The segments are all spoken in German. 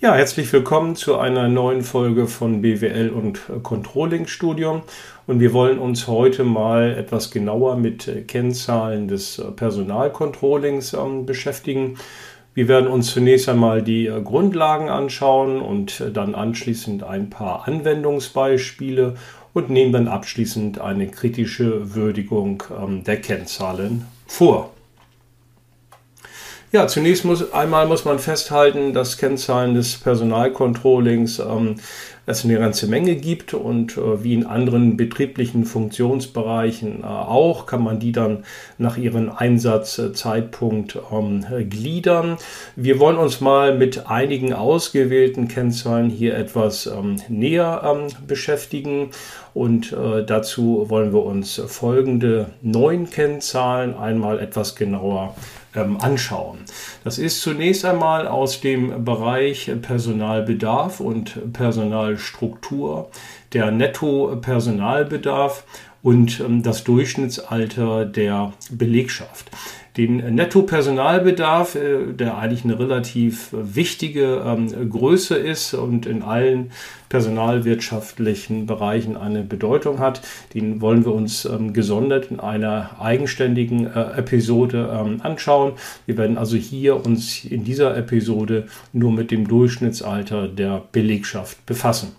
Ja, herzlich willkommen zu einer neuen Folge von BWL und Controlling Studium. Und wir wollen uns heute mal etwas genauer mit Kennzahlen des Personalcontrollings ähm, beschäftigen. Wir werden uns zunächst einmal die äh, Grundlagen anschauen und äh, dann anschließend ein paar Anwendungsbeispiele und nehmen dann abschließend eine kritische Würdigung ähm, der Kennzahlen vor. Ja, zunächst muss einmal muss man festhalten, dass Kennzahlen des Personalcontrollings ähm, es eine ganze Menge gibt und äh, wie in anderen betrieblichen Funktionsbereichen äh, auch, kann man die dann nach ihrem Einsatzzeitpunkt ähm, gliedern. Wir wollen uns mal mit einigen ausgewählten Kennzahlen hier etwas ähm, näher ähm, beschäftigen und äh, dazu wollen wir uns folgende neun Kennzahlen einmal etwas genauer anschauen. Das ist zunächst einmal aus dem Bereich Personalbedarf und Personalstruktur, der Netto-Personalbedarf und ähm, das Durchschnittsalter der Belegschaft den Netto-Personalbedarf, äh, der eigentlich eine relativ wichtige ähm, Größe ist und in allen personalwirtschaftlichen Bereichen eine Bedeutung hat. Den wollen wir uns ähm, gesondert in einer eigenständigen äh, Episode ähm, anschauen. Wir werden also hier uns in dieser Episode nur mit dem Durchschnittsalter der Belegschaft befassen.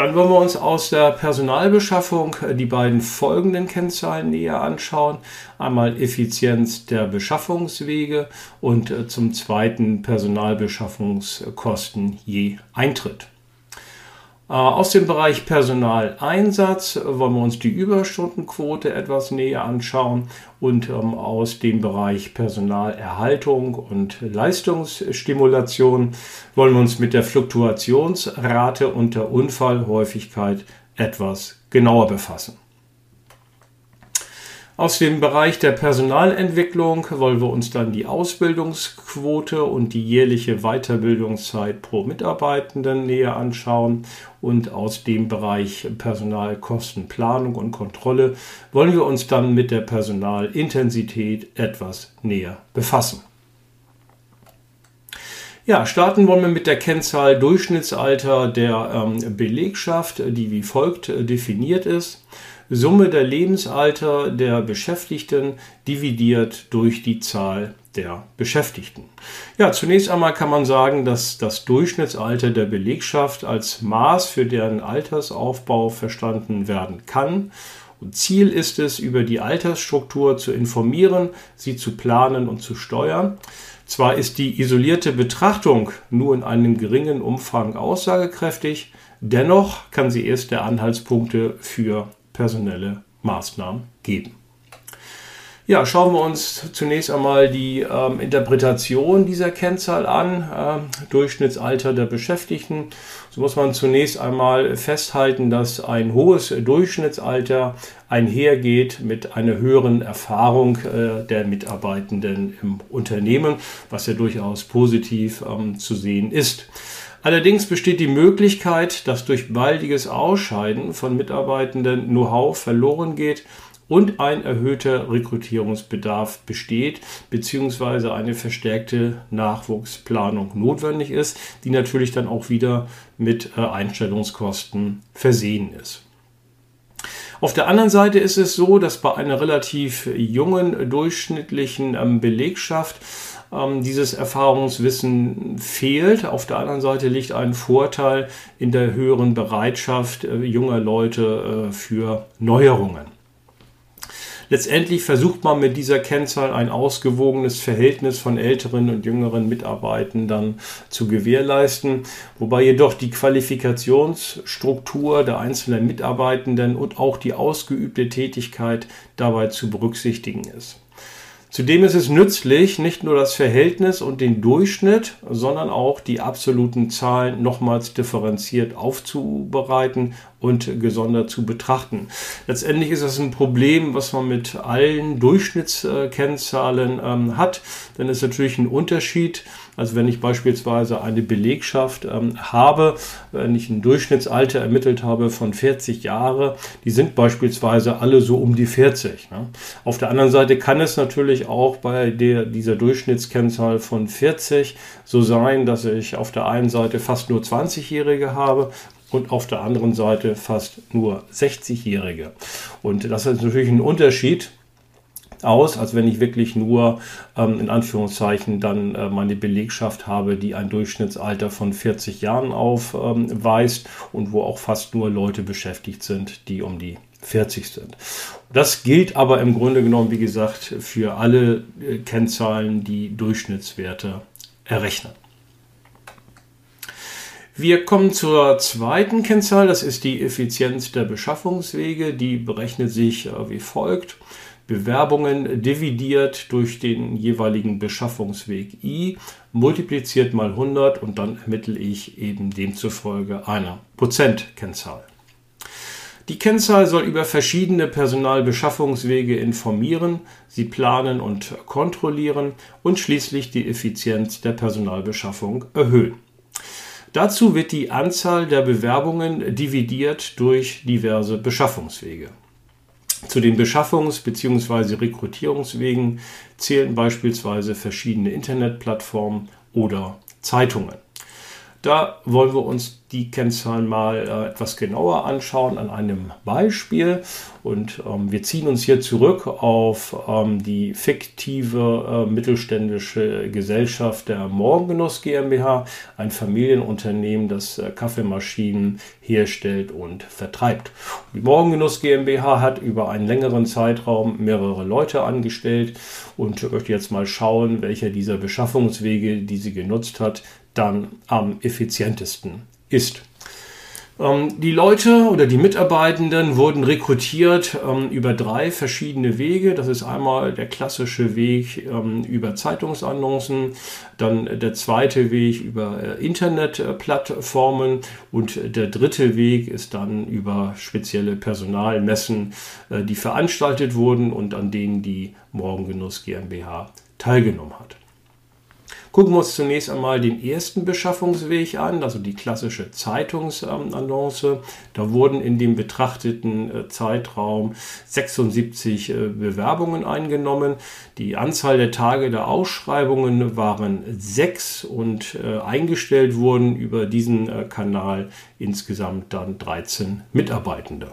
Dann wollen wir uns aus der Personalbeschaffung äh, die beiden folgenden Kennzahlen näher anschauen. Einmal Effizienz der Beschaffungswege und äh, zum zweiten Personalbeschaffungskosten je Eintritt. Äh, aus dem Bereich Personaleinsatz wollen wir uns die Überstundenquote etwas näher anschauen und ähm, aus dem Bereich Personalerhaltung und Leistungsstimulation wollen wir uns mit der Fluktuationsrate und der Unfallhäufigkeit etwas genauer befassen. Aus dem Bereich der Personalentwicklung wollen wir uns dann die Ausbildungsquote und die jährliche Weiterbildungszeit pro Mitarbeitenden näher anschauen. Und aus dem Bereich Personalkostenplanung und Kontrolle wollen wir uns dann mit der Personalintensität etwas näher befassen. Ja, starten wollen wir mit der Kennzahl Durchschnittsalter der ähm, Belegschaft, die wie folgt äh, definiert ist. Summe der Lebensalter der Beschäftigten dividiert durch die Zahl der Beschäftigten. Ja, zunächst einmal kann man sagen, dass das Durchschnittsalter der Belegschaft als Maß für deren Altersaufbau verstanden werden kann. Und Ziel ist es, über die Altersstruktur zu informieren, sie zu planen und zu steuern. Zwar ist die isolierte Betrachtung nur in einem geringen Umfang aussagekräftig, dennoch kann sie erste Anhaltspunkte für personelle Maßnahmen geben. Ja, schauen wir uns zunächst einmal die ähm, Interpretation dieser Kennzahl an, äh, Durchschnittsalter der Beschäftigten. So muss man zunächst einmal festhalten, dass ein hohes Durchschnittsalter einhergeht mit einer höheren Erfahrung äh, der Mitarbeitenden im Unternehmen, was ja durchaus positiv ähm, zu sehen ist. Allerdings besteht die Möglichkeit, dass durch baldiges Ausscheiden von Mitarbeitenden Know-how verloren geht und ein erhöhter Rekrutierungsbedarf besteht, beziehungsweise eine verstärkte Nachwuchsplanung notwendig ist, die natürlich dann auch wieder mit äh, Einstellungskosten versehen ist. Auf der anderen Seite ist es so, dass bei einer relativ jungen durchschnittlichen ähm, Belegschaft ähm, dieses Erfahrungswissen fehlt. Auf der anderen Seite liegt ein Vorteil in der höheren Bereitschaft äh, junger Leute äh, für Neuerungen. Letztendlich versucht man mit dieser Kennzahl ein ausgewogenes Verhältnis von älteren und jüngeren Mitarbeitenden zu gewährleisten, wobei jedoch die Qualifikationsstruktur der einzelnen Mitarbeitenden und auch die ausgeübte Tätigkeit dabei zu berücksichtigen ist. Zudem ist es nützlich, nicht nur das Verhältnis und den Durchschnitt, sondern auch die absoluten Zahlen nochmals differenziert aufzubereiten und gesondert zu betrachten. Letztendlich ist es ein Problem, was man mit allen Durchschnittskennzahlen ähm, hat, denn es ist natürlich ein Unterschied, Also wenn ich beispielsweise eine Belegschaft ähm, habe, wenn ich ein Durchschnittsalter ermittelt habe von 40 Jahre, die sind beispielsweise alle so um die 40. Ne? Auf der anderen Seite kann es natürlich auch bei der, dieser Durchschnittskennzahl von 40 so sein, dass ich auf der einen Seite fast nur 20-Jährige habe und auf der anderen Seite fast nur 60-Jährige. Und das ist natürlich ein Unterschied aus, als wenn ich wirklich nur ähm, in Anführungszeichen dann äh, meine Belegschaft habe, die ein Durchschnittsalter von 40 Jahren aufweist ähm, und wo auch fast nur Leute beschäftigt sind, die um die 40 sind. Das gilt aber im Grunde genommen, wie gesagt, für alle äh, Kennzahlen, die Durchschnittswerte errechnen. Wir kommen zur zweiten Kennzahl, das ist die Effizienz der Beschaffungswege. Die berechnet sich äh, wie folgt. Bewerbungen dividiert durch den jeweiligen Beschaffungsweg i, multipliziert mal 100 und dann ermittle ich eben demzufolge eine Prozentkennzahl. Die Kennzahl soll über verschiedene Personalbeschaffungswege informieren, sie planen und kontrollieren und schließlich die Effizienz der Personalbeschaffung erhöhen. Dazu wird die Anzahl der Bewerbungen dividiert durch diverse Beschaffungswege. Zu den Beschaffungs- bzw. Rekrutierungswegen zählen beispielsweise verschiedene Internetplattformen oder Zeitungen. Da wollen wir uns die Kennzahlen mal äh, etwas genauer anschauen an einem Beispiel. Und ähm, wir ziehen uns hier zurück auf ähm, die fiktive äh, mittelständische Gesellschaft der Morgengenuss GmbH, ein Familienunternehmen, das äh, Kaffeemaschinen herstellt und vertreibt. Die Morgengenuss GmbH hat über einen längeren Zeitraum mehrere Leute angestellt und möchte jetzt mal schauen, welcher dieser Beschaffungswege, die sie genutzt hat, dann am effizientesten ist. Ähm, die Leute oder die Mitarbeitenden wurden rekrutiert ähm, über drei verschiedene Wege. Das ist einmal der klassische Weg ähm, über Zeitungsannoncen, dann der zweite Weg über äh, Internetplattformen und der dritte Weg ist dann über spezielle Personalmessen, äh, die veranstaltet wurden und an denen die Morgengenuss GmbH teilgenommen hat. Gucken wir uns zunächst einmal den ersten Beschaffungsweg an, also die klassische Zeitungsannonce. Da wurden in dem betrachteten äh, Zeitraum 76 äh, Bewerbungen eingenommen. Die Anzahl der Tage der Ausschreibungen waren sechs und äh, eingestellt wurden über diesen Kanal insgesamt dann 13 Mitarbeitende.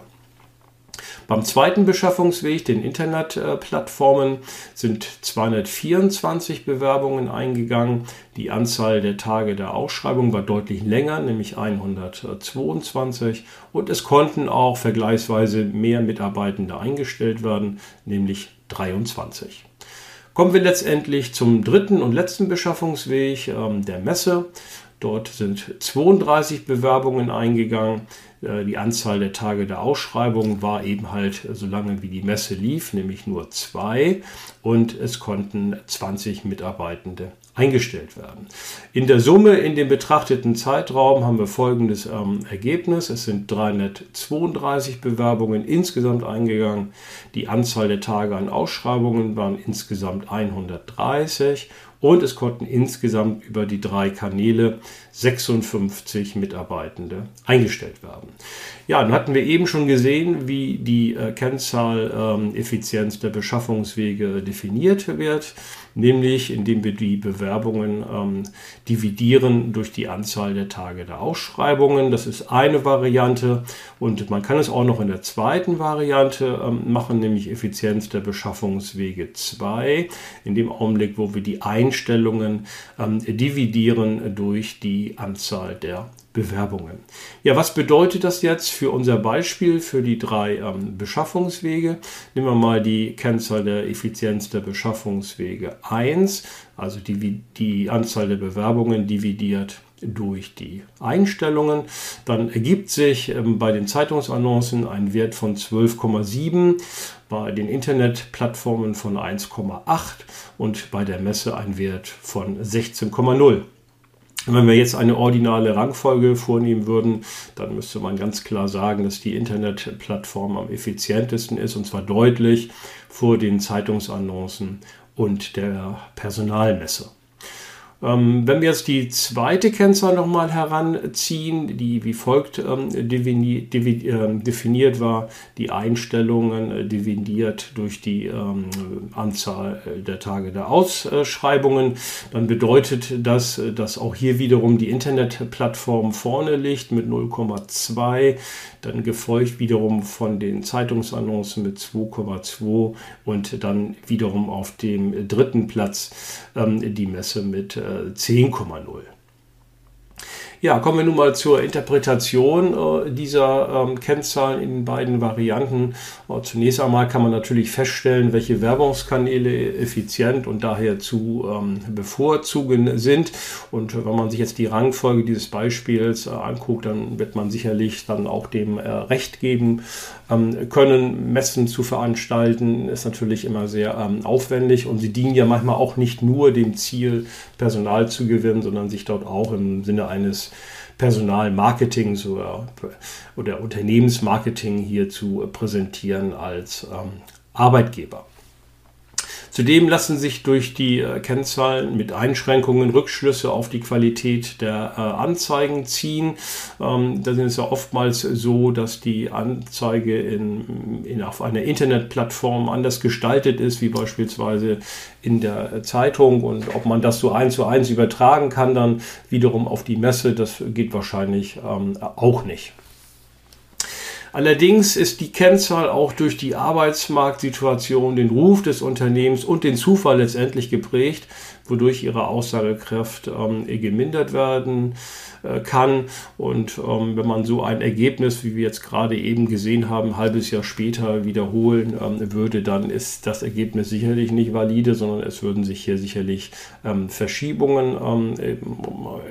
Beim zweiten Beschaffungsweg, den Internetplattformen, sind 224 Bewerbungen eingegangen. Die Anzahl der Tage der Ausschreibung war deutlich länger, nämlich 122. Und es konnten auch vergleichsweise mehr Mitarbeitende eingestellt werden, nämlich 23. Kommen wir letztendlich zum dritten und letzten Beschaffungsweg ähm, der Messe. Dort sind 32 Bewerbungen eingegangen. Äh, die Anzahl der Tage der Ausschreibung war eben halt so lange wie die Messe lief, nämlich nur zwei. Und es konnten 20 Mitarbeitende eingestellt werden. In der Summe in dem betrachteten Zeitraum haben wir folgendes ähm, Ergebnis. Es sind 332 Bewerbungen insgesamt eingegangen. Die Anzahl der Tage an Ausschreibungen waren insgesamt 130 und es konnten insgesamt über die drei Kanäle 56 Mitarbeitende eingestellt werden. Ja, dann hatten wir eben schon gesehen, wie die äh, Kennzahl ähm, Effizienz der Beschaffungswege definiert wird, nämlich indem wir die Bewerbungen ähm, dividieren durch die Anzahl der Tage der Ausschreibungen. Das ist eine Variante und man kann es auch noch in der zweiten Variante ähm, machen, nämlich Effizienz der Beschaffungswege 2, in dem Augenblick, wo wir die Einstellungen ähm, dividieren durch die Anzahl der Bewerbungen. Ja, was bedeutet das jetzt für unser Beispiel für die drei ähm, Beschaffungswege? Nehmen wir mal die Kennzahl der Effizienz der Beschaffungswege 1, also die, die Anzahl der Bewerbungen dividiert durch die Einstellungen. Dann ergibt sich ähm, bei den Zeitungsannoncen ein Wert von 12,7, bei den Internetplattformen von 1,8 und bei der Messe ein Wert von 16,0. Wenn wir jetzt eine ordinale Rangfolge vornehmen würden, dann müsste man ganz klar sagen, dass die Internetplattform am effizientesten ist und zwar deutlich vor den Zeitungsannoncen und der Personalmesse. Ähm, wenn wir jetzt die zweite Kennzahl nochmal heranziehen, die wie folgt ähm, defini devi äh, definiert war, die Einstellungen äh, dividiert durch die ähm, Anzahl äh, der Tage der Ausschreibungen, dann bedeutet das, äh, dass auch hier wiederum die Internetplattform vorne liegt mit 0,2, dann gefolgt wiederum von den Zeitungsannoncen mit 2,2 und dann wiederum auf dem dritten Platz ähm, die Messe mit äh, 10,0. Ja, kommen wir nun mal zur Interpretation äh, dieser ähm, Kennzahlen in beiden Varianten. Äh, zunächst einmal kann man natürlich feststellen, welche Werbungskanäle effizient und daher zu ähm, bevorzugen sind. Und wenn man sich jetzt die Rangfolge dieses Beispiels äh, anguckt, dann wird man sicherlich dann auch dem äh, Recht geben ähm, können. Messen zu veranstalten ist natürlich immer sehr ähm, aufwendig und sie dienen ja manchmal auch nicht nur dem Ziel, Personal zu gewinnen, sondern sich dort auch im Sinne eines Personalmarketings oder, oder Unternehmensmarketing hier zu präsentieren als ähm, Arbeitgeber. Zudem lassen sich durch die äh, Kennzahlen mit Einschränkungen Rückschlüsse auf die Qualität der äh, Anzeigen ziehen. Ähm, da ist ja oftmals so, dass die Anzeige in, in, auf einer Internetplattform anders gestaltet ist, wie beispielsweise in der Zeitung. Und ob man das so eins zu eins übertragen kann, dann wiederum auf die Messe, das geht wahrscheinlich ähm, auch nicht. Allerdings ist die Kennzahl auch durch die Arbeitsmarktsituation, den Ruf des Unternehmens und den Zufall letztendlich geprägt, wodurch ihre Aussagekraft ähm, gemindert werden äh, kann. Und ähm, wenn man so ein Ergebnis, wie wir jetzt gerade eben gesehen haben, ein halbes Jahr später wiederholen ähm, würde, dann ist das Ergebnis sicherlich nicht valide, sondern es würden sich hier sicherlich ähm, Verschiebungen ähm,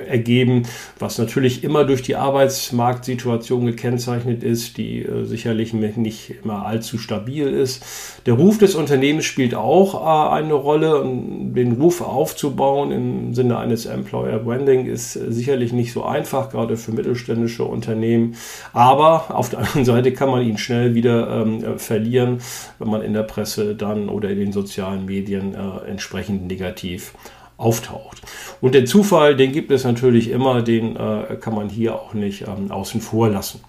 ergeben, was natürlich immer durch die Arbeitsmarktsituation gekennzeichnet ist, die äh, sicherlich nicht immer allzu stabil ist. Der Ruf des Unternehmens spielt auch äh, eine Rolle. Den Ruf aufzubauen im Sinne eines Employer Branding ist äh, sicherlich nicht so einfach, gerade für mittelständische Unternehmen. Aber auf der anderen Seite kann man ihn schnell wieder ähm, verlieren, wenn man in der Presse dann oder in den sozialen Medien äh, entsprechend negativ auftaucht. Und der Zufall, den gibt es natürlich immer, den äh, kann man hier auch nicht ähm, außen vor lassen.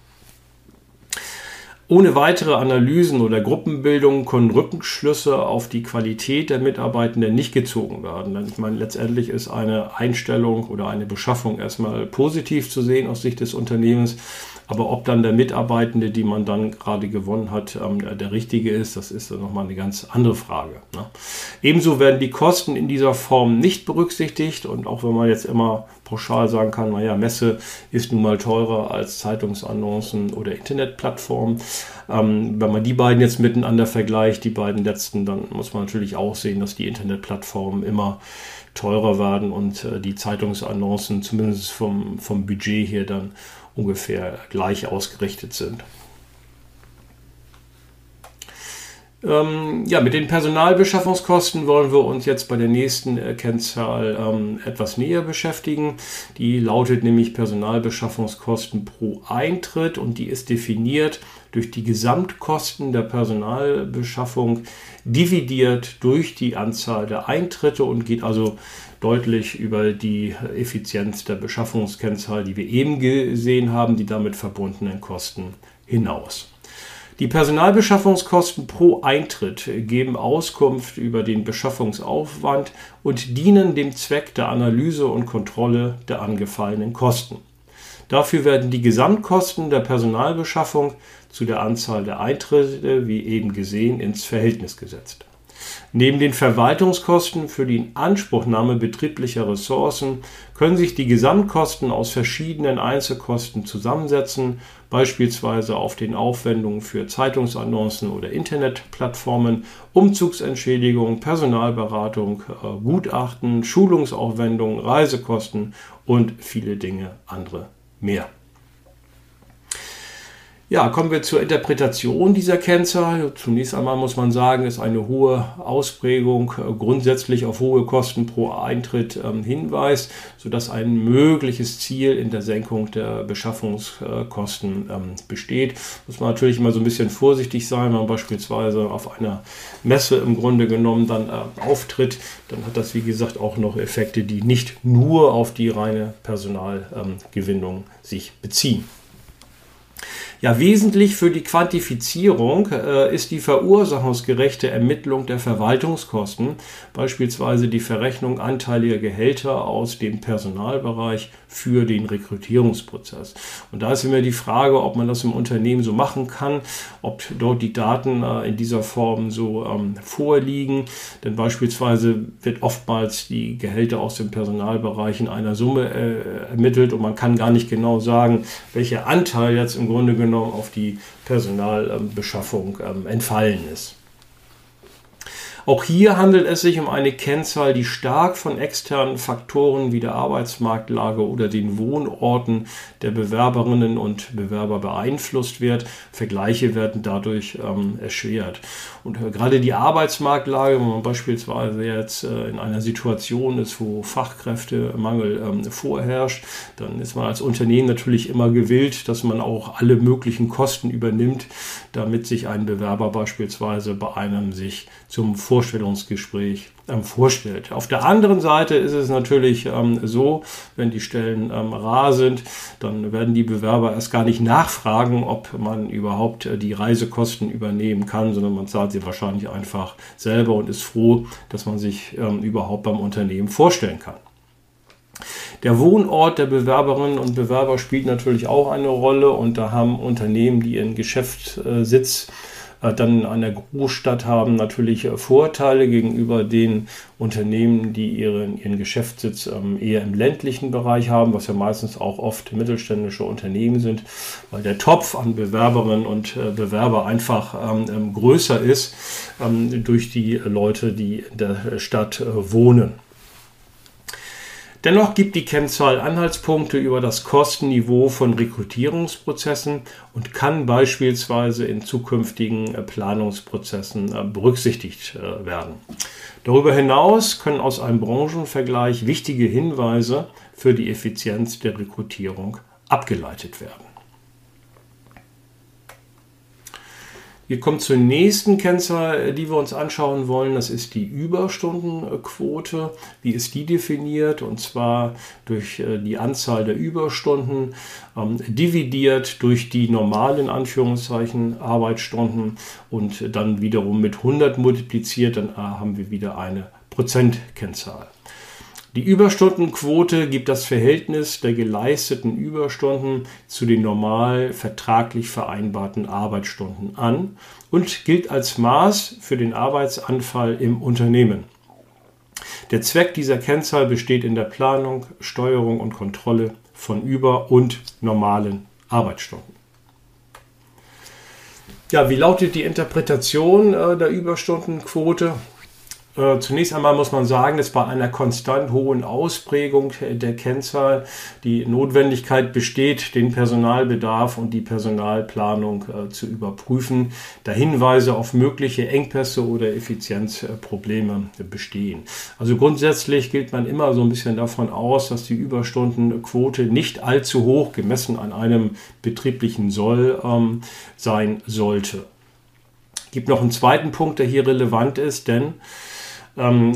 Ohne weitere Analysen oder Gruppenbildungen können Rückschlüsse auf die Qualität der Mitarbeitenden nicht gezogen werden. Denn ich meine, letztendlich ist eine Einstellung oder eine Beschaffung erstmal positiv zu sehen aus Sicht des Unternehmens. Aber ob dann der Mitarbeitende, die man dann gerade gewonnen hat, ähm, der richtige ist, das ist dann nochmal eine ganz andere Frage. Ne? Ebenso werden die Kosten in dieser Form nicht berücksichtigt. Und auch wenn man jetzt immer pauschal sagen kann, naja, Messe ist nun mal teurer als Zeitungsannoncen oder Internetplattformen. Ähm, wenn man die beiden jetzt miteinander vergleicht, die beiden letzten, dann muss man natürlich auch sehen, dass die Internetplattformen immer teurer werden und äh, die Zeitungsannoncen zumindest vom, vom Budget her dann ungefähr gleich ausgerichtet sind. Ähm, ja, mit den Personalbeschaffungskosten wollen wir uns jetzt bei der nächsten äh, Kennzahl ähm, etwas näher beschäftigen. Die lautet nämlich Personalbeschaffungskosten pro Eintritt und die ist definiert durch die Gesamtkosten der Personalbeschaffung dividiert durch die Anzahl der Eintritte und geht also deutlich über die Effizienz der Beschaffungskennzahl, die wir eben gesehen haben, die damit verbundenen Kosten hinaus. Die Personalbeschaffungskosten pro Eintritt geben Auskunft über den Beschaffungsaufwand und dienen dem Zweck der Analyse und Kontrolle der angefallenen Kosten. Dafür werden die Gesamtkosten der Personalbeschaffung zu der Anzahl der Eintritte, wie eben gesehen, ins Verhältnis gesetzt. Neben den Verwaltungskosten für die Inanspruchnahme betrieblicher Ressourcen können sich die Gesamtkosten aus verschiedenen Einzelkosten zusammensetzen, beispielsweise auf den Aufwendungen für Zeitungsannoncen oder Internetplattformen, Umzugsentschädigung, Personalberatung, äh, Gutachten, Schulungsaufwendungen, Reisekosten und viele Dinge andere mehr. Ja, kommen wir zur Interpretation dieser Kennzahl. Zunächst einmal muss man sagen, ist eine hohe Ausprägung äh, grundsätzlich auf hohe Kosten pro Eintritt ähm, hinweist, sodass ein mögliches Ziel in der Senkung der Beschaffungskosten ähm, besteht. Muss man natürlich immer so ein bisschen vorsichtig sein, wenn man beispielsweise auf einer Messe im Grunde genommen dann äh, auftritt, dann hat das wie gesagt auch noch Effekte, die nicht nur auf die reine Personalgewinnung ähm, sich beziehen. Ja, wesentlich für die Quantifizierung äh, ist die verursachungsgerechte Ermittlung der Verwaltungskosten, beispielsweise die Verrechnung anteiliger Gehälter aus dem Personalbereich für den Rekrutierungsprozess. Und da ist immer die Frage, ob man das im Unternehmen so machen kann, ob dort die Daten äh, in dieser Form so ähm, vorliegen. Denn beispielsweise wird oftmals die Gehälter aus dem Personalbereich in einer Summe äh, ermittelt und man kann gar nicht genau sagen, welcher Anteil jetzt im Grunde genommen auf die Personalbeschaffung ähm, entfallen ist. Auch hier handelt es sich um eine Kennzahl, die stark von externen Faktoren wie der Arbeitsmarktlage oder den Wohnorten der Bewerberinnen und Bewerber beeinflusst wird. Vergleiche werden dadurch ähm, erschwert. Und äh, gerade die Arbeitsmarktlage, wenn man beispielsweise jetzt äh, in einer Situation ist, wo Fachkräftemangel ähm, vorherrscht, dann ist man als Unternehmen natürlich immer gewillt, dass man auch alle möglichen Kosten übernimmt, damit sich ein Bewerber beispielsweise bei einem sich zum Vor Vorstellungsgespräch ähm, vorstellt. Auf der anderen Seite ist es natürlich ähm, so, wenn die Stellen ähm, rar sind, dann werden die Bewerber erst gar nicht nachfragen, ob man überhaupt äh, die Reisekosten übernehmen kann, sondern man zahlt sie wahrscheinlich einfach selber und ist froh, dass man sich ähm, überhaupt beim Unternehmen vorstellen kann. Der Wohnort der Bewerberinnen und Bewerber spielt natürlich auch eine Rolle und da haben Unternehmen, die ihren Geschäftssitz äh, dann in einer Großstadt haben natürlich äh, Vorteile gegenüber den Unternehmen, die ihren, ihren Geschäftssitz ähm, eher im ländlichen Bereich haben, was ja meistens auch oft mittelständische Unternehmen sind, weil der Topf an Bewerberinnen und äh, Bewerber einfach ähm, ähm größer ist durch die Leute, die in der Stadt äh, wohnen. Dennoch gibt die Kennzahl Anhaltspunkte über das Kostenniveau von Rekrutierungsprozessen und kann beispielsweise in zukünftigen äh, Planungsprozessen äh, berücksichtigt äh, werden. Darüber hinaus können aus einem Branchenvergleich wichtige Hinweise für die Effizienz der Rekrutierung abgeleitet werden. Wir kommen zur nächsten Kennzahl, die wir uns anschauen wollen. Das ist die Überstundenquote. Wie ist die definiert? Und zwar durch äh, die Anzahl der Überstunden ähm, dividiert durch die normalen Anführungszeichen Arbeitsstunden und dann wiederum mit 100 multipliziert. Dann äh, haben wir wieder eine Prozentkennzahl. Die Überstundenquote gibt das Verhältnis der geleisteten Überstunden zu den normal vertraglich vereinbarten Arbeitsstunden an und gilt als Maß für den Arbeitsanfall im Unternehmen. Der Zweck dieser Kennzahl besteht in der Planung, Steuerung und Kontrolle von über- und normalen Arbeitsstunden. Ja, wie lautet die Interpretation äh, der Überstundenquote? Äh, zunächst einmal muss man sagen, dass bei einer konstant hohen Ausprägung der Kennzahl die Notwendigkeit besteht, den Personalbedarf und die Personalplanung äh, zu überprüfen, da Hinweise auf mögliche Engpässe oder Effizienzprobleme bestehen. Also grundsätzlich geht man immer so ein bisschen davon aus, dass die Überstundenquote nicht allzu hoch gemessen an einem betrieblichen Soll ähm, sein sollte. Gibt noch einen zweiten Punkt, der hier relevant ist, denn ähm,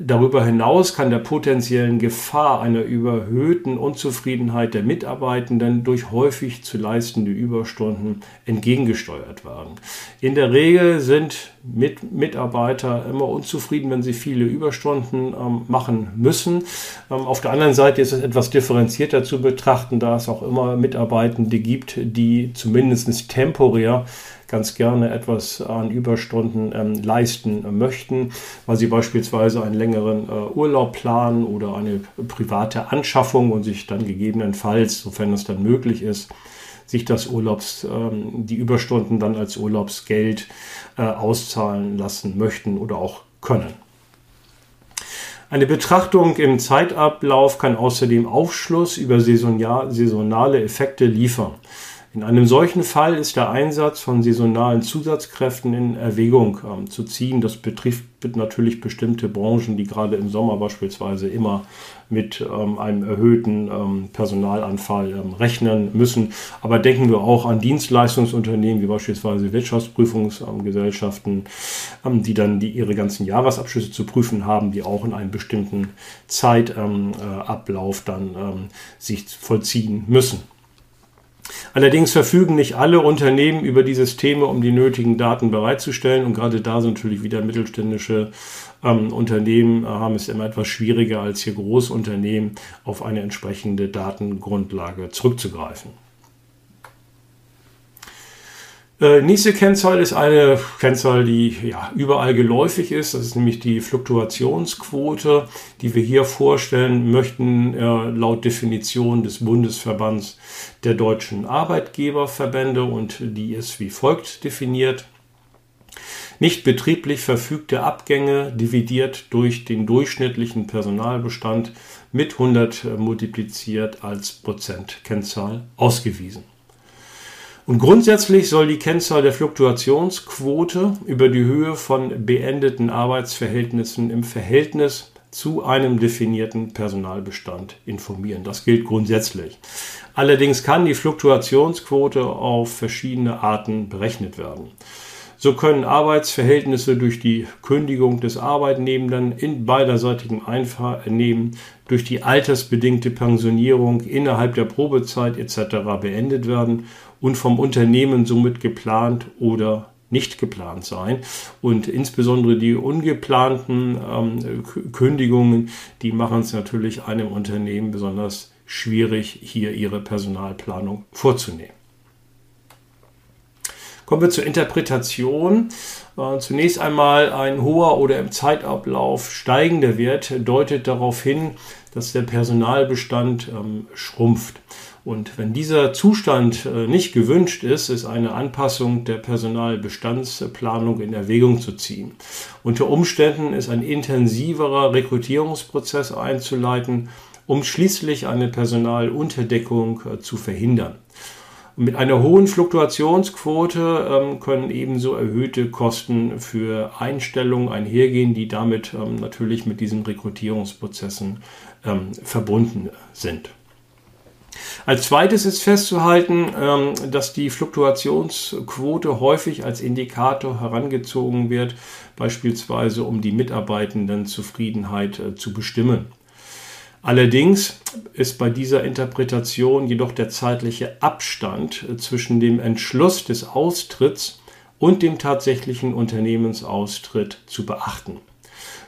darüber hinaus kann der potenziellen Gefahr einer überhöhten Unzufriedenheit der Mitarbeitenden durch häufig zu leistende Überstunden entgegengesteuert werden. In der Regel sind mit Mitarbeiter immer unzufrieden, wenn sie viele Überstunden ähm, machen müssen. Ähm, auf der anderen Seite ist es etwas differenzierter zu betrachten, da es auch immer Mitarbeitende gibt, die zumindest temporär ganz gerne etwas an Überstunden ähm, leisten möchten, weil sie beispielsweise einen längeren äh, Urlaub planen oder eine private Anschaffung und sich dann gegebenenfalls, sofern es dann möglich ist, sich das Urlaubs, ähm, die Überstunden dann als Urlaubsgeld äh, auszahlen lassen möchten oder auch können. Eine Betrachtung im Zeitablauf kann außerdem Aufschluss über saisonale Effekte liefern. In einem solchen Fall ist der Einsatz von saisonalen Zusatzkräften in Erwägung ähm, zu ziehen. Das betrifft natürlich bestimmte Branchen, die gerade im Sommer beispielsweise immer mit ähm, einem erhöhten ähm, Personalanfall ähm, rechnen müssen. Aber denken wir auch an Dienstleistungsunternehmen wie beispielsweise Wirtschaftsprüfungsgesellschaften, ähm, die dann die ihre ganzen Jahresabschlüsse zu prüfen haben, die auch in einem bestimmten Zeitablauf dann ähm, sich vollziehen müssen. Allerdings verfügen nicht alle Unternehmen über die Systeme, um die nötigen Daten bereitzustellen. Und gerade da sind natürlich wieder mittelständische ähm, Unternehmen äh, haben es immer etwas schwieriger als hier Großunternehmen auf eine entsprechende Datengrundlage zurückzugreifen. Äh, nächste Kennzahl ist eine Kennzahl, die ja, überall geläufig ist. Das ist nämlich die Fluktuationsquote, die wir hier vorstellen möchten, äh, laut Definition des Bundesverbands der deutschen Arbeitgeberverbände und die ist wie folgt definiert. Nicht betrieblich verfügte Abgänge dividiert durch den durchschnittlichen Personalbestand mit 100 multipliziert als Prozentkennzahl ausgewiesen. Und grundsätzlich soll die Kennzahl der Fluktuationsquote über die Höhe von beendeten Arbeitsverhältnissen im Verhältnis zu einem definierten Personalbestand informieren. Das gilt grundsätzlich. Allerdings kann die Fluktuationsquote auf verschiedene Arten berechnet werden. So können Arbeitsverhältnisse durch die Kündigung des Arbeitnehmenden in beiderseitigem Einvernehmen, durch die altersbedingte Pensionierung innerhalb der Probezeit etc. beendet werden und vom Unternehmen somit geplant oder nicht geplant sein. Und insbesondere die ungeplanten ähm, Kündigungen, die machen es natürlich einem Unternehmen besonders schwierig, hier ihre Personalplanung vorzunehmen. Kommen wir zur Interpretation. Äh, zunächst einmal ein hoher oder im Zeitablauf steigender Wert deutet darauf hin, dass der Personalbestand ähm, schrumpft. Und wenn dieser Zustand äh, nicht gewünscht ist, ist eine Anpassung der Personalbestandsplanung in Erwägung zu ziehen. Unter Umständen ist ein intensiverer Rekrutierungsprozess einzuleiten, um schließlich eine Personalunterdeckung äh, zu verhindern. Mit einer hohen Fluktuationsquote ähm, können ebenso erhöhte Kosten für Einstellungen einhergehen, die damit ähm, natürlich mit diesen Rekrutierungsprozessen ähm, verbunden sind. Als zweites ist festzuhalten, ähm, dass die Fluktuationsquote häufig als Indikator herangezogen wird, beispielsweise um die Mitarbeitendenzufriedenheit äh, zu bestimmen. Allerdings ist bei dieser Interpretation jedoch der zeitliche Abstand äh, zwischen dem Entschluss des Austritts und dem tatsächlichen Unternehmensaustritt zu beachten.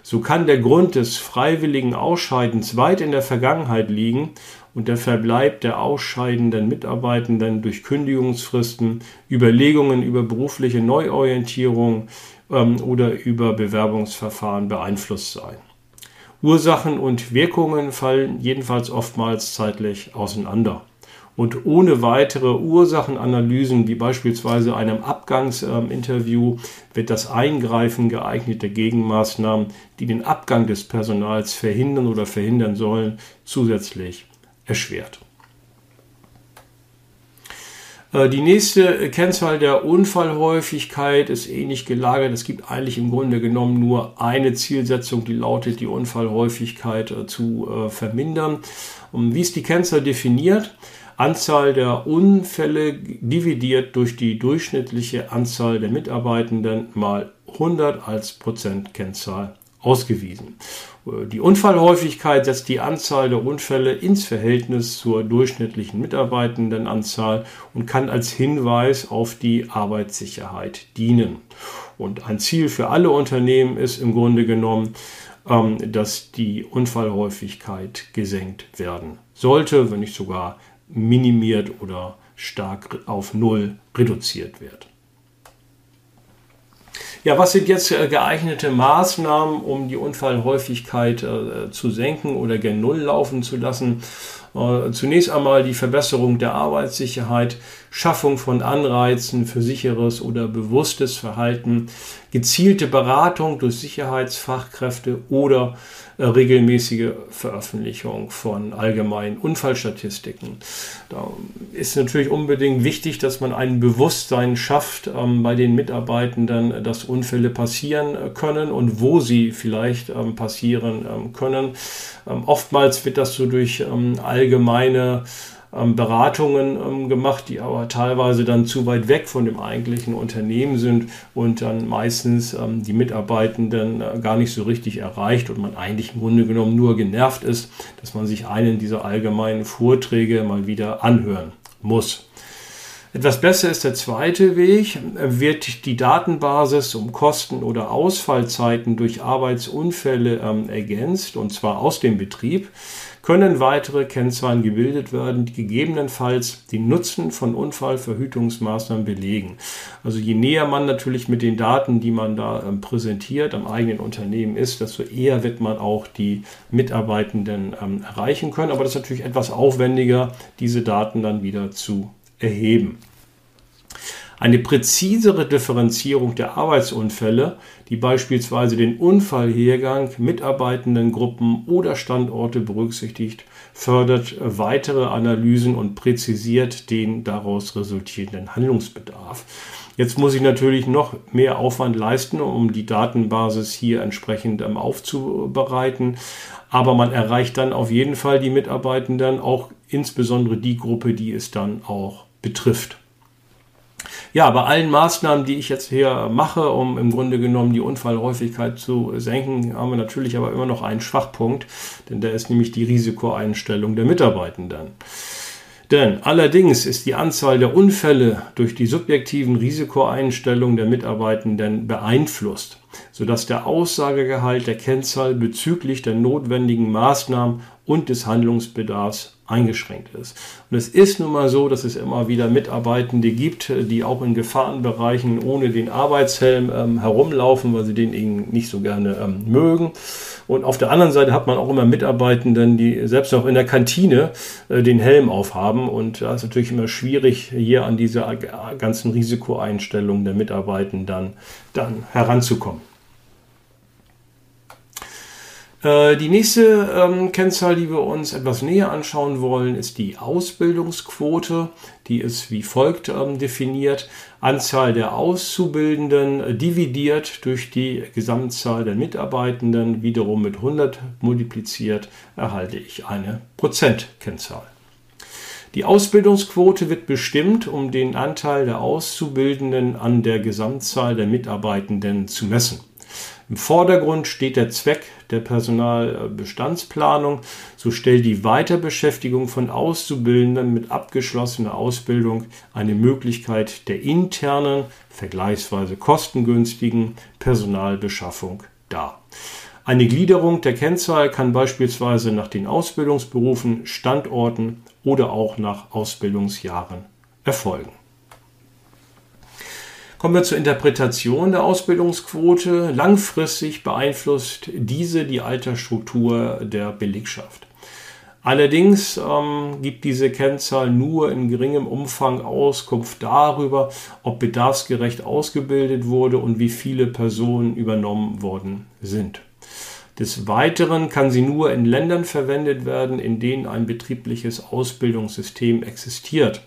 So kann der Grund des freiwilligen Ausscheidens weit in der Vergangenheit liegen und der Verbleib der ausscheidenden Mitarbeitenden durch Kündigungsfristen, Überlegungen über berufliche Neuorientierung ähm, oder über Bewerbungsverfahren beeinflusst sein. Ursachen und Wirkungen fallen jedenfalls oftmals zeitlich auseinander. Und ohne weitere Ursachenanalysen, wie beispielsweise einem Abgangsinterview, wird das Eingreifen geeigneter Gegenmaßnahmen, die den Abgang des Personals verhindern oder verhindern sollen, zusätzlich erschwert. Äh, die nächste Kennzahl der Unfallhäufigkeit ist ähnlich gelagert. Es gibt eigentlich im Grunde genommen nur eine Zielsetzung, die lautet, die Unfallhäufigkeit äh, zu äh, vermindern. Und wie ist die Kennzahl definiert? Anzahl der Unfälle dividiert durch die durchschnittliche Anzahl der Mitarbeitenden mal 100 als Prozentkennzahl ausgewiesen. Die Unfallhäufigkeit setzt die Anzahl der Unfälle ins Verhältnis zur durchschnittlichen Mitarbeitendenanzahl und kann als Hinweis auf die Arbeitssicherheit dienen. Und ein Ziel für alle Unternehmen ist im Grunde genommen, ähm, dass die Unfallhäufigkeit gesenkt werden sollte, wenn nicht sogar minimiert oder stark auf Null reduziert wird. Ja, was sind jetzt äh, geeignete Maßnahmen, um die Unfallhäufigkeit äh, zu senken oder gen Null laufen zu lassen? Äh, zunächst einmal die Verbesserung der Arbeitssicherheit. Schaffung von Anreizen für sicheres oder bewusstes Verhalten, gezielte Beratung durch Sicherheitsfachkräfte oder äh, regelmäßige Veröffentlichung von allgemeinen Unfallstatistiken. Da ist natürlich unbedingt wichtig, dass man ein Bewusstsein schafft ähm, bei den Mitarbeitenden, dass Unfälle passieren können und wo sie vielleicht ähm, passieren ähm, können. Ähm, oftmals wird das so durch ähm, allgemeine ähm, Beratungen ähm, gemacht, die aber teilweise dann zu weit weg von dem eigentlichen Unternehmen sind und dann meistens ähm, die Mitarbeitenden äh, gar nicht so richtig erreicht und man eigentlich im Grunde genommen nur genervt ist, dass man sich einen dieser allgemeinen Vorträge mal wieder anhören muss. Etwas besser ist der zweite Weg. Wird die Datenbasis um Kosten oder Ausfallzeiten durch Arbeitsunfälle ähm, ergänzt, und zwar aus dem Betrieb, können weitere Kennzahlen gebildet werden, die gegebenenfalls den Nutzen von Unfallverhütungsmaßnahmen belegen. Also je näher man natürlich mit den Daten, die man da ähm, präsentiert, am eigenen Unternehmen ist, desto eher wird man auch die Mitarbeitenden ähm, erreichen können. Aber das ist natürlich etwas aufwendiger, diese Daten dann wieder zu erheben. Eine präzisere Differenzierung der Arbeitsunfälle, die beispielsweise den Unfallhergang, Mitarbeitendengruppen oder Standorte berücksichtigt, fördert weitere Analysen und präzisiert den daraus resultierenden Handlungsbedarf. Jetzt muss ich natürlich noch mehr Aufwand leisten, um die Datenbasis hier entsprechend ähm, aufzubereiten. Aber man erreicht dann auf jeden Fall die Mitarbeitenden, auch insbesondere die Gruppe, die es dann auch betrifft. Ja, bei allen Maßnahmen, die ich jetzt hier mache, um im Grunde genommen die Unfallhäufigkeit zu senken, haben wir natürlich aber immer noch einen Schwachpunkt, denn der ist nämlich die Risikoeinstellung der Mitarbeitenden. Denn allerdings ist die Anzahl der Unfälle durch die subjektiven Risikoeinstellungen der Mitarbeitenden beeinflusst, sodass der Aussagegehalt der Kennzahl bezüglich der notwendigen Maßnahmen und des Handlungsbedarfs eingeschränkt ist. Und es ist nun mal so, dass es immer wieder Mitarbeitende gibt, die auch in Gefahrenbereichen ohne den Arbeitshelm ähm, herumlaufen, weil sie den eben nicht so gerne ähm, mögen. Und auf der anderen Seite hat man auch immer Mitarbeitenden, die selbst auch in der Kantine äh, den Helm aufhaben. Und da ist natürlich immer schwierig, hier an diese ganzen Risikoeinstellungen der Mitarbeitenden dann, dann heranzukommen. Äh, die nächste ähm, Kennzahl, die wir uns etwas näher anschauen wollen, ist die Ausbildungsquote. Die ist wie folgt ähm, definiert. Anzahl der Auszubildenden dividiert durch die Gesamtzahl der Mitarbeitenden, wiederum mit 100 multipliziert, erhalte ich eine Prozentkennzahl. Die Ausbildungsquote wird bestimmt, um den Anteil der Auszubildenden an der Gesamtzahl der Mitarbeitenden zu messen. Im Vordergrund steht der Zweck der Personalbestandsplanung. So stellt die Weiterbeschäftigung von Auszubildenden mit abgeschlossener Ausbildung eine Möglichkeit der internen, vergleichsweise kostengünstigen Personalbeschaffung dar. Eine Gliederung der Kennzahl kann beispielsweise nach den Ausbildungsberufen, Standorten oder auch nach Ausbildungsjahren erfolgen. Kommen wir zur Interpretation der Ausbildungsquote. Langfristig beeinflusst diese die Altersstruktur der Belegschaft. Allerdings ähm, gibt diese Kennzahl nur in geringem Umfang Auskunft darüber, ob bedarfsgerecht ausgebildet wurde und wie viele Personen übernommen worden sind. Des Weiteren kann sie nur in Ländern verwendet werden, in denen ein betriebliches Ausbildungssystem existiert.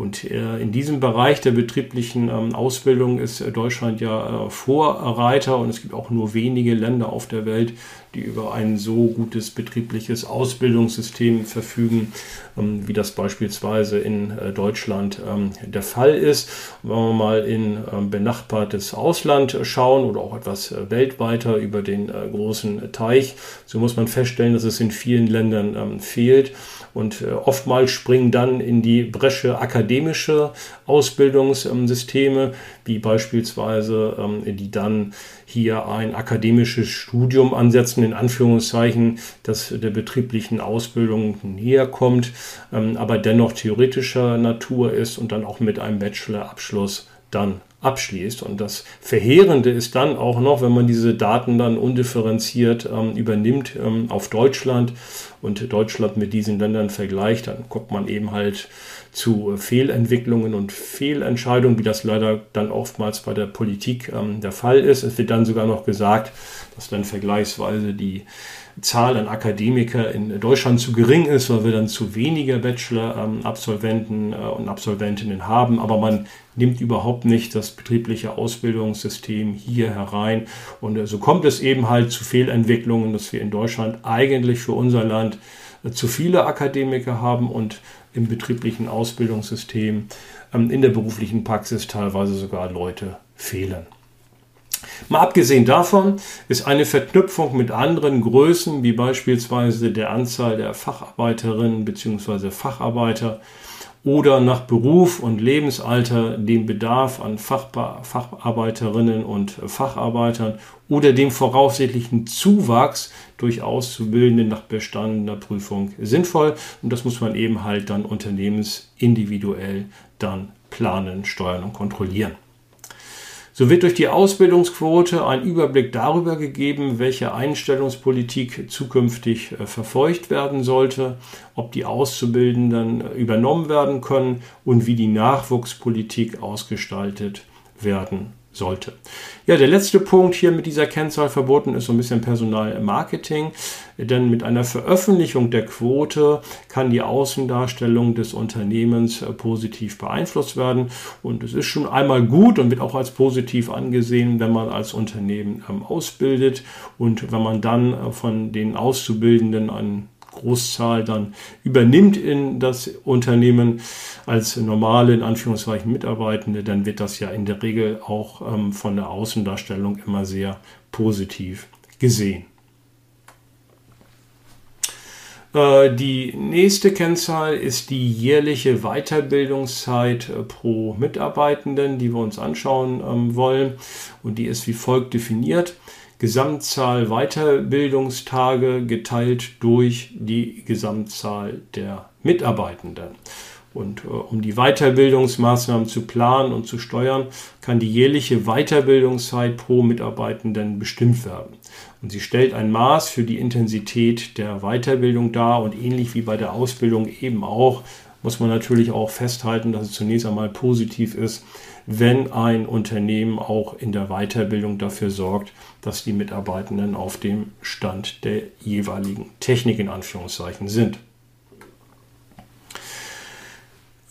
Und äh, in diesem Bereich der betrieblichen ähm, Ausbildung ist äh, Deutschland ja äh, Vorreiter und es gibt auch nur wenige Länder auf der Welt, die über ein so gutes betriebliches Ausbildungssystem verfügen, ähm, wie das beispielsweise in Deutschland ähm, der Fall ist. wenn wir mal in benachbartes Ausland schauen oder auch etwas weltweiter über den großen Teich, so muss man feststellen, dass es in vielen Ländern fehlt. Und äh, oftmals springen dann in die Bresche akademische Ausbildungssysteme, wie beispielsweise ähm, die dann hier ein akademisches Studium ansetzen, in Anführungszeichen, das der betrieblichen Ausbildung näher kommt, ähm, aber dennoch theoretischer Natur ist und dann auch mit einem Bachelorabschluss dann abschließt. Und das Verheerende ist dann auch noch, wenn man diese Daten dann undifferenziert ähm, übernimmt ähm, auf Deutschland und Deutschland mit diesen Ländern vergleicht, dann guckt man eben halt zu Fehlentwicklungen und Fehlentscheidungen, wie das leider dann oftmals bei der Politik ähm, der Fall ist. Es wird dann sogar noch gesagt, dass dann vergleichsweise die Zahl an Akademiker in Deutschland zu gering ist, weil wir dann zu wenige Bachelor-Absolventen äh, und Absolventinnen haben. Aber man nimmt überhaupt nicht das betriebliche Ausbildungssystem hier herein. Und äh, so kommt es eben halt zu Fehlentwicklungen, dass wir in Deutschland eigentlich für unser Land äh, zu viele Akademiker haben und im betrieblichen Ausbildungssystem ähm, in der beruflichen Praxis teilweise sogar Leute fehlen. Mal abgesehen davon ist eine Verknüpfung mit anderen Größen, wie beispielsweise der Anzahl der Facharbeiterinnen bzw. Facharbeiter oder nach Beruf und Lebensalter dem Bedarf an Facharbeiterinnen und Facharbeitern oder dem voraussichtlichen Zuwachs durch Auszubildende nach bestandener Prüfung sinnvoll. Und das muss man eben halt dann unternehmensindividuell dann planen, steuern und kontrollieren. So wird durch die Ausbildungsquote ein Überblick darüber gegeben, welche Einstellungspolitik zukünftig äh, verfolgt werden sollte, ob die Auszubildenden äh, übernommen werden können und wie die Nachwuchspolitik ausgestaltet werden sollte. Ja, der letzte Punkt hier mit dieser Kennzahl verboten ist so ein bisschen Personalmarketing, denn mit einer Veröffentlichung der Quote kann die Außendarstellung des Unternehmens äh, positiv beeinflusst werden und es ist schon einmal gut und wird auch als positiv angesehen, wenn man als Unternehmen ähm, ausbildet und wenn man dann äh, von den Auszubildenden einen Großzahl dann übernimmt in das Unternehmen als normale, in Anführungszeichen, Mitarbeitende, dann wird das ja in der Regel auch ähm, von der Außendarstellung immer sehr positiv gesehen. Äh, die nächste Kennzahl ist die jährliche Weiterbildungszeit äh, pro Mitarbeitenden, die wir uns anschauen ähm, wollen. Und die ist wie folgt definiert. Gesamtzahl Weiterbildungstage geteilt durch die Gesamtzahl der Mitarbeitenden. Und äh, um die Weiterbildungsmaßnahmen zu planen und zu steuern, kann die jährliche Weiterbildungszeit pro Mitarbeitenden bestimmt werden. Und sie stellt ein Maß für die Intensität der Weiterbildung dar und ähnlich wie bei der Ausbildung eben auch, muss man natürlich auch festhalten, dass es zunächst einmal positiv ist, wenn ein Unternehmen auch in der Weiterbildung dafür sorgt, dass die Mitarbeitenden auf dem Stand der jeweiligen Technik in Anführungszeichen sind.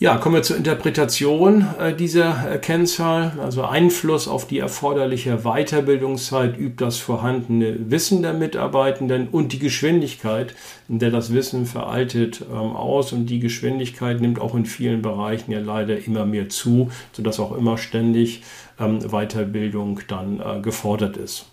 Ja, kommen wir zur Interpretation äh, dieser äh, Kennzahl. Also Einfluss auf die erforderliche Weiterbildungszeit übt das vorhandene Wissen der Mitarbeitenden und die Geschwindigkeit, in der das Wissen veraltet ähm, aus. Und die Geschwindigkeit nimmt auch in vielen Bereichen ja leider immer mehr zu, sodass auch immer ständig ähm, Weiterbildung dann äh, gefordert ist.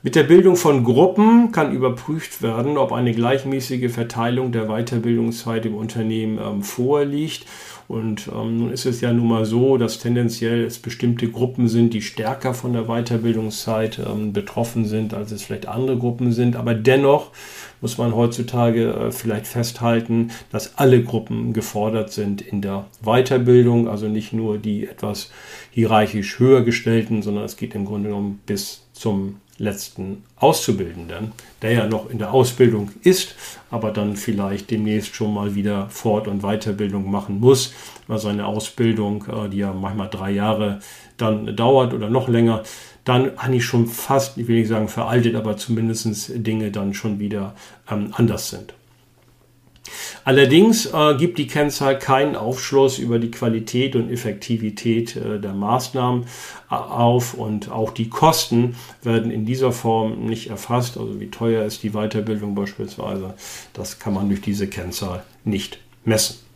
Mit der Bildung von Gruppen kann überprüft werden, ob eine gleichmäßige Verteilung der Weiterbildungszeit im Unternehmen ähm, vorliegt. Und ähm, nun ist es ja nun mal so, dass tendenziell es bestimmte Gruppen sind, die stärker von der Weiterbildungszeit ähm, betroffen sind, als es vielleicht andere Gruppen sind. Aber dennoch muss man heutzutage äh, vielleicht festhalten, dass alle Gruppen gefordert sind in der Weiterbildung, also nicht nur die etwas hierarchisch höher gestellten, sondern es geht im Grunde genommen bis zum letzten Auszubildenden, der ja noch in der Ausbildung ist, aber dann vielleicht demnächst schon mal wieder Fort- und Weiterbildung machen muss, weil seine Ausbildung, äh, die ja manchmal drei Jahre dann dauert oder noch länger, dann eigentlich schon fast, ich will nicht sagen veraltet, aber zumindest Dinge dann schon wieder ähm, anders sind. Allerdings äh, gibt die Kennzahl keinen Aufschluss über die Qualität und Effektivität äh, der Maßnahmen äh, auf und auch die Kosten werden in dieser Form nicht erfasst. Also wie teuer ist die Weiterbildung beispielsweise, das kann man durch diese Kennzahl nicht messen.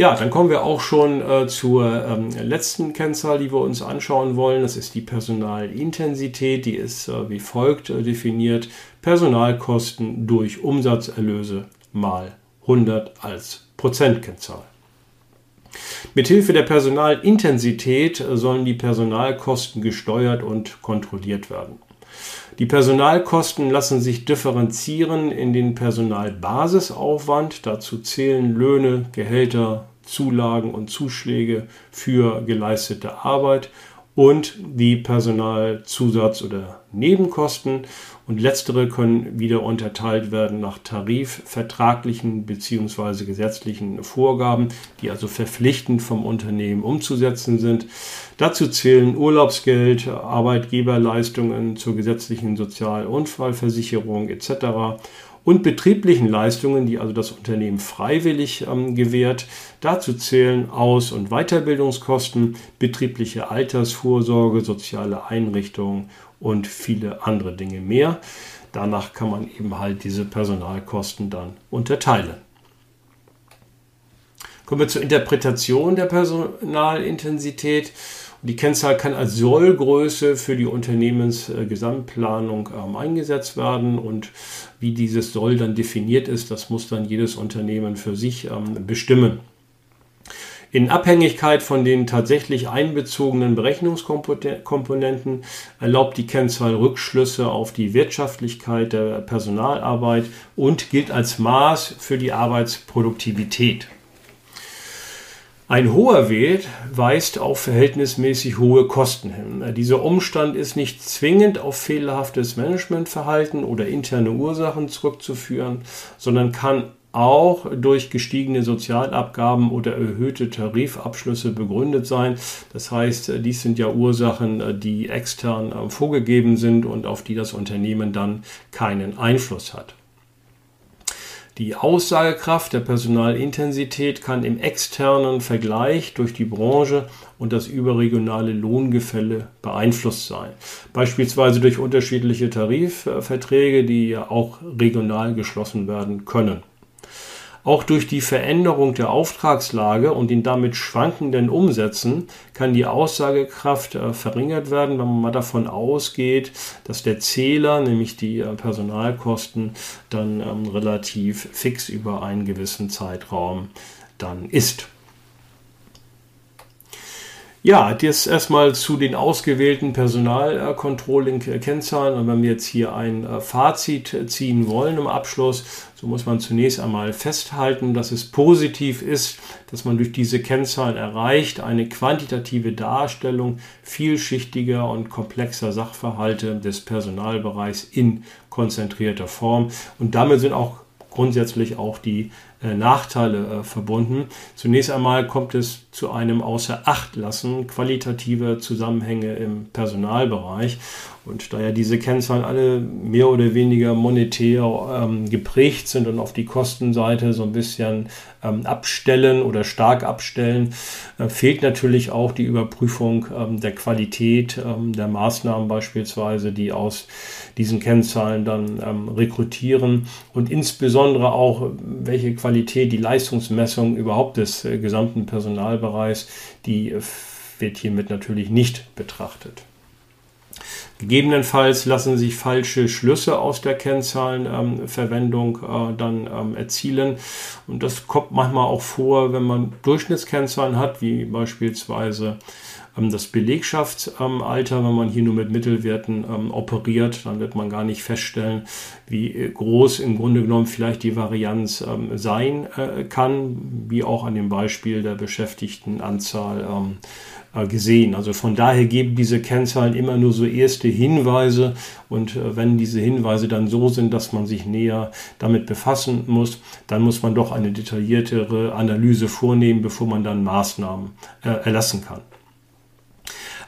Ja, dann kommen wir auch schon äh, zur ähm, letzten Kennzahl, die wir uns anschauen wollen. Das ist die Personalintensität. Die ist äh, wie folgt äh, definiert. Personalkosten durch Umsatzerlöse mal 100 als Prozentkennzahl. Mithilfe der Personalintensität sollen die Personalkosten gesteuert und kontrolliert werden. Die Personalkosten lassen sich differenzieren in den Personalbasisaufwand. Dazu zählen Löhne, Gehälter, Zulagen und Zuschläge für geleistete Arbeit und die Personalzusatz- oder Nebenkosten. Und letztere können wieder unterteilt werden nach tarifvertraglichen bzw. gesetzlichen Vorgaben, die also verpflichtend vom Unternehmen umzusetzen sind. Dazu zählen Urlaubsgeld, Arbeitgeberleistungen zur gesetzlichen Sozialunfallversicherung etc und betrieblichen Leistungen, die also das Unternehmen freiwillig ähm, gewährt. Dazu zählen Aus- und Weiterbildungskosten, betriebliche Altersvorsorge, soziale Einrichtungen und viele andere Dinge mehr. Danach kann man eben halt diese Personalkosten dann unterteilen. Kommen wir zur Interpretation der Personalintensität. Die Kennzahl kann als Sollgröße für die Unternehmensgesamtplanung ähm, eingesetzt werden und wie dieses Soll dann definiert ist, das muss dann jedes Unternehmen für sich ähm, bestimmen. In Abhängigkeit von den tatsächlich einbezogenen Berechnungskomponenten erlaubt die Kennzahl Rückschlüsse auf die Wirtschaftlichkeit der Personalarbeit und gilt als Maß für die Arbeitsproduktivität. Ein hoher Wert weist auf verhältnismäßig hohe Kosten hin. Dieser Umstand ist nicht zwingend auf fehlerhaftes Managementverhalten oder interne Ursachen zurückzuführen, sondern kann auch durch gestiegene Sozialabgaben oder erhöhte Tarifabschlüsse begründet sein. Das heißt, dies sind ja Ursachen, die extern vorgegeben sind und auf die das Unternehmen dann keinen Einfluss hat. Die Aussagekraft der Personalintensität kann im externen Vergleich durch die Branche und das überregionale Lohngefälle beeinflusst sein. Beispielsweise durch unterschiedliche Tarifverträge, die ja auch regional geschlossen werden können. Auch durch die Veränderung der Auftragslage und den damit schwankenden Umsätzen kann die Aussagekraft äh, verringert werden, wenn man mal davon ausgeht, dass der Zähler, nämlich die äh, Personalkosten, dann ähm, relativ fix über einen gewissen Zeitraum dann ist. Ja, das erstmal zu den ausgewählten Personalcontrolling-Kennzahlen. Und wenn wir jetzt hier ein äh, Fazit ziehen wollen im Abschluss, so muss man zunächst einmal festhalten, dass es positiv ist, dass man durch diese Kennzahlen erreicht, eine quantitative Darstellung vielschichtiger und komplexer Sachverhalte des Personalbereichs in konzentrierter Form. Und damit sind auch grundsätzlich auch die äh, Nachteile äh, verbunden. Zunächst einmal kommt es zu einem Außerachtlassen qualitativer Zusammenhänge im Personalbereich. Und da ja diese Kennzahlen alle mehr oder weniger monetär ähm, geprägt sind und auf die Kostenseite so ein bisschen ähm, abstellen oder stark abstellen, äh, fehlt natürlich auch die Überprüfung ähm, der Qualität ähm, der Maßnahmen beispielsweise, die aus diesen Kennzahlen dann ähm, rekrutieren und insbesondere auch, welche Qualität die Leistungsmessung überhaupt des äh, gesamten Personalbereichs, die äh, wird hiermit natürlich nicht betrachtet. Gegebenenfalls lassen sich falsche Schlüsse aus der Kennzahlenverwendung ähm, äh, dann ähm, erzielen. Und das kommt manchmal auch vor, wenn man Durchschnittskennzahlen hat, wie beispielsweise das Belegschaftsalter. wenn man hier nur mit Mittelwerten ähm, operiert, dann wird man gar nicht feststellen, wie groß im Grunde genommen vielleicht die Varianz ähm, sein äh, kann, wie auch an dem Beispiel der Beschäftigtenanzahl ähm, äh, gesehen. Also von daher geben diese Kennzahlen immer nur so erste Hinweise und äh, wenn diese Hinweise dann so sind, dass man sich näher damit befassen muss, dann muss man doch eine detailliertere Analyse vornehmen, bevor man dann Maßnahmen äh, erlassen kann.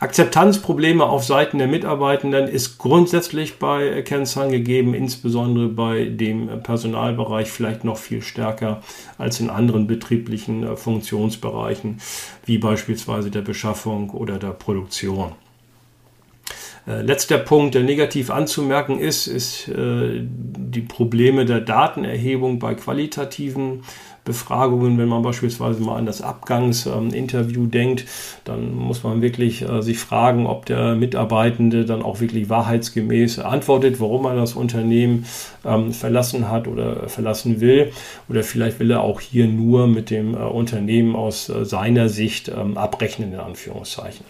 Akzeptanzprobleme auf Seiten der Mitarbeitenden ist grundsätzlich bei Kennzahlen gegeben, insbesondere bei dem Personalbereich vielleicht noch viel stärker als in anderen betrieblichen äh, Funktionsbereichen, wie beispielsweise der Beschaffung oder der Produktion. Äh, letzter Punkt, der negativ anzumerken ist, ist äh, die Probleme der Datenerhebung bei qualitativen Befragungen, wenn man beispielsweise mal an das Abgangsinterview denkt, dann muss man wirklich äh, sich fragen, ob der Mitarbeitende dann auch wirklich wahrheitsgemäß antwortet, warum er das Unternehmen ähm, verlassen hat oder verlassen will. Oder vielleicht will er auch hier nur mit dem äh, Unternehmen aus äh, seiner Sicht ähm, abrechnen, in Anführungszeichen.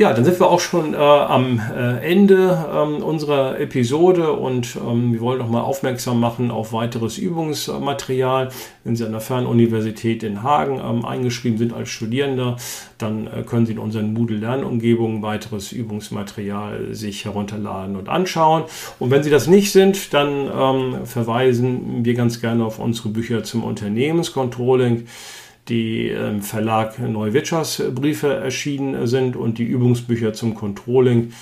Ja, dann sind wir auch schon äh, am äh, Ende ähm, unserer Episode und ähm, wir wollen noch mal aufmerksam machen auf weiteres Übungsmaterial. Wenn Sie an der Fernuniversität in Hagen ähm, eingeschrieben sind als Studierender, dann äh, können Sie in unseren Moodle-Lernumgebungen weiteres Übungsmaterial sich herunterladen und anschauen. Und wenn Sie das nicht sind, dann ähm, verweisen wir ganz gerne auf unsere Bücher zum Unternehmenscontrolling die im Verlag Neue Wirtschaftsbriefe erschienen sind und die Übungsbücher zum Controlling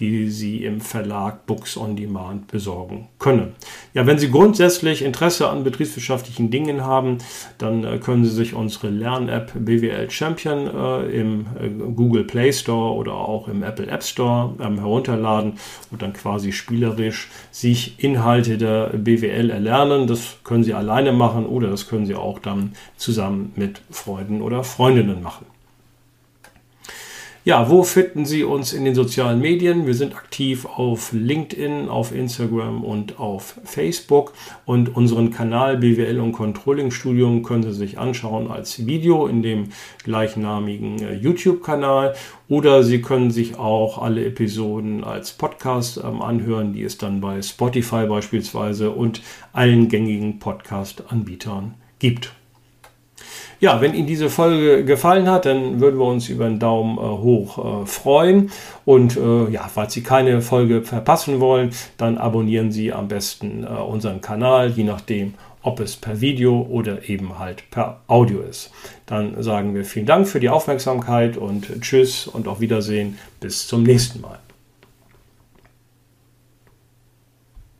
die Sie im Verlag Books on Demand besorgen können. Ja, wenn Sie grundsätzlich Interesse an betriebswirtschaftlichen Dingen haben, dann äh, können Sie sich unsere Lern-App BWL Champion äh, im äh, Google Play Store oder auch im Apple App Store ähm, herunterladen und dann quasi spielerisch sich Inhalte der BWL erlernen. Das können Sie alleine machen oder das können Sie auch dann zusammen mit Freunden oder Freundinnen machen. Ja, wo finden Sie uns in den sozialen Medien? Wir sind aktiv auf LinkedIn, auf Instagram und auf Facebook. Und unseren Kanal BWL und Controlling Studium können Sie sich anschauen als Video in dem gleichnamigen äh, YouTube-Kanal. Oder Sie können sich auch alle Episoden als Podcast ähm, anhören, die es dann bei Spotify beispielsweise und allen gängigen Podcast-Anbietern gibt. Ja, wenn Ihnen diese Folge gefallen hat, dann würden wir uns über einen Daumen äh, hoch äh, freuen. Und äh, ja, falls Sie keine Folge verpassen wollen, dann abonnieren Sie am besten äh, unseren Kanal, je nachdem, ob es per Video oder eben halt per Audio ist. Dann sagen wir vielen Dank für die Aufmerksamkeit und Tschüss und auf Wiedersehen. Bis zum nächsten Mal.